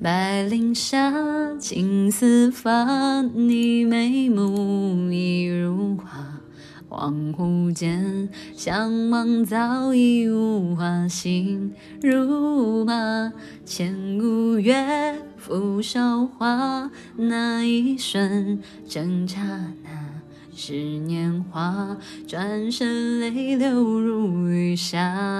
白绫纱，青丝发，你眉目已如画。恍惚间，相望早已无话，心如麻。千古月，浮韶华，那一瞬，正刹那，是年华，转身泪流如雨下。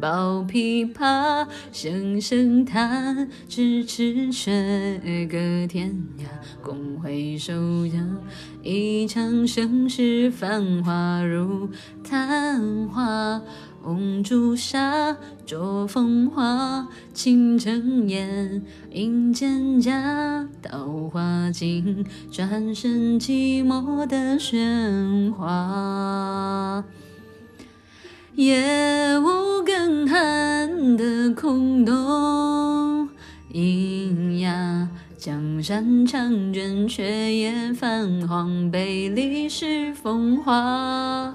抱琵琶，声声叹，咫尺却隔天涯。共回首间，一场盛世繁华如昙花。红朱砂，着风华，倾城烟，饮蒹葭。桃花尽，转身寂寞的喧哗。夜空洞，喑哑。江山长卷，却也泛黄。被历史风化，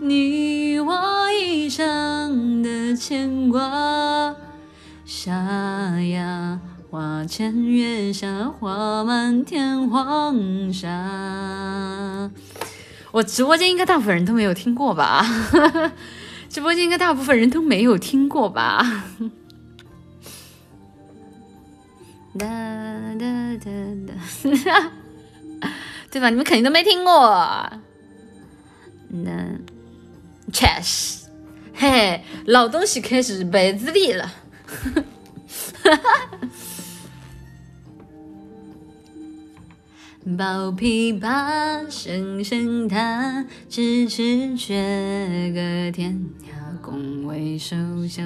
你我一生的牵挂。沙哑，花前月下，花满天黄沙。我直播间应该大部分人都没有听过吧？直播间应该大部分人都没有听过吧？哒哒哒哒，对吧？你们肯定都没听过。那确实，嘿嘿，老东西开始背资历了。哈哈。抱琵琶，声声叹，咫尺却隔天涯。共回首袖，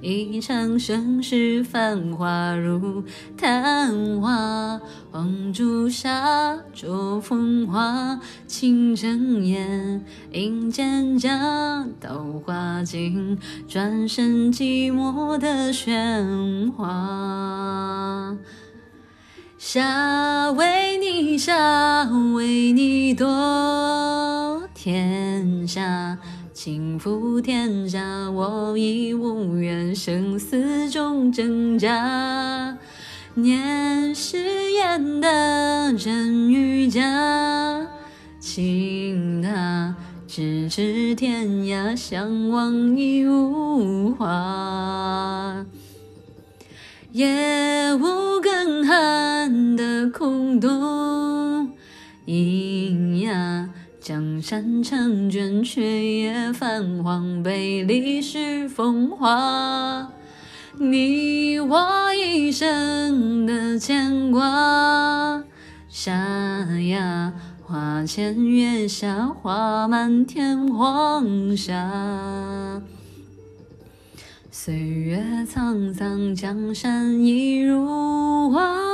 一场盛世繁华如昙花。黄朱砂，着风华，倾城烟，饮蒹葭。桃花尽，转身寂寞的喧哗。夏为你夏，为你夺天下，倾覆天下，我亦无缘生死中挣扎。念誓言的真与假，情他咫尺天涯，相望已无话。夜无更寒的空洞，喑哑。江山长卷，却也泛黄。被历史风化，你我一生的牵挂。沙哑，花前月下，花满天黄沙。岁月沧桑，江山已如画。